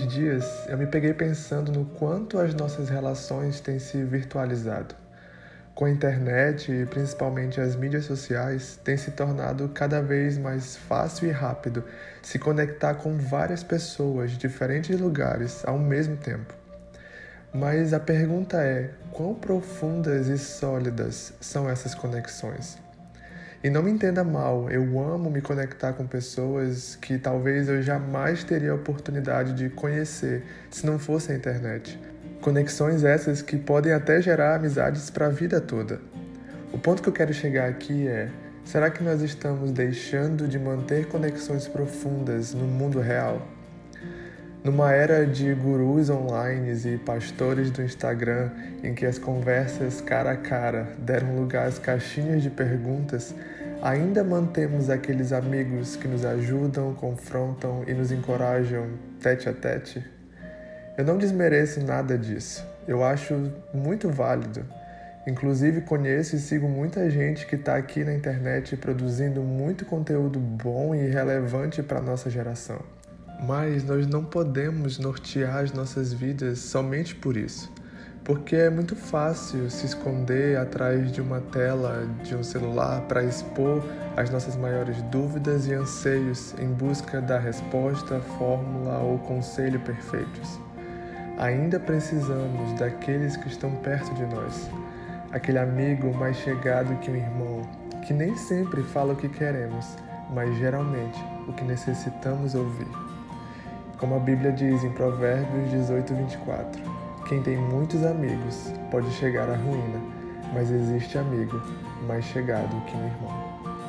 dias eu me peguei pensando no quanto as nossas relações têm se virtualizado. Com a internet e principalmente as mídias sociais, tem se tornado cada vez mais fácil e rápido se conectar com várias pessoas de diferentes lugares ao mesmo tempo. Mas a pergunta é: quão profundas e sólidas são essas conexões? E não me entenda mal, eu amo me conectar com pessoas que talvez eu jamais teria a oportunidade de conhecer se não fosse a internet. Conexões essas que podem até gerar amizades para a vida toda. O ponto que eu quero chegar aqui é: será que nós estamos deixando de manter conexões profundas no mundo real? Numa era de gurus online e pastores do Instagram, em que as conversas cara a cara deram lugar às caixinhas de perguntas, ainda mantemos aqueles amigos que nos ajudam, confrontam e nos encorajam tete a tete? Eu não desmereço nada disso. Eu acho muito válido. Inclusive, conheço e sigo muita gente que está aqui na internet produzindo muito conteúdo bom e relevante para a nossa geração. Mas nós não podemos nortear as nossas vidas somente por isso. Porque é muito fácil se esconder atrás de uma tela de um celular para expor as nossas maiores dúvidas e anseios em busca da resposta, fórmula ou conselho perfeitos. Ainda precisamos daqueles que estão perto de nós, aquele amigo mais chegado que um irmão, que nem sempre fala o que queremos, mas geralmente o que necessitamos ouvir. Como a Bíblia diz em Provérbios 18, 24: Quem tem muitos amigos pode chegar à ruína, mas existe amigo mais chegado que um irmão.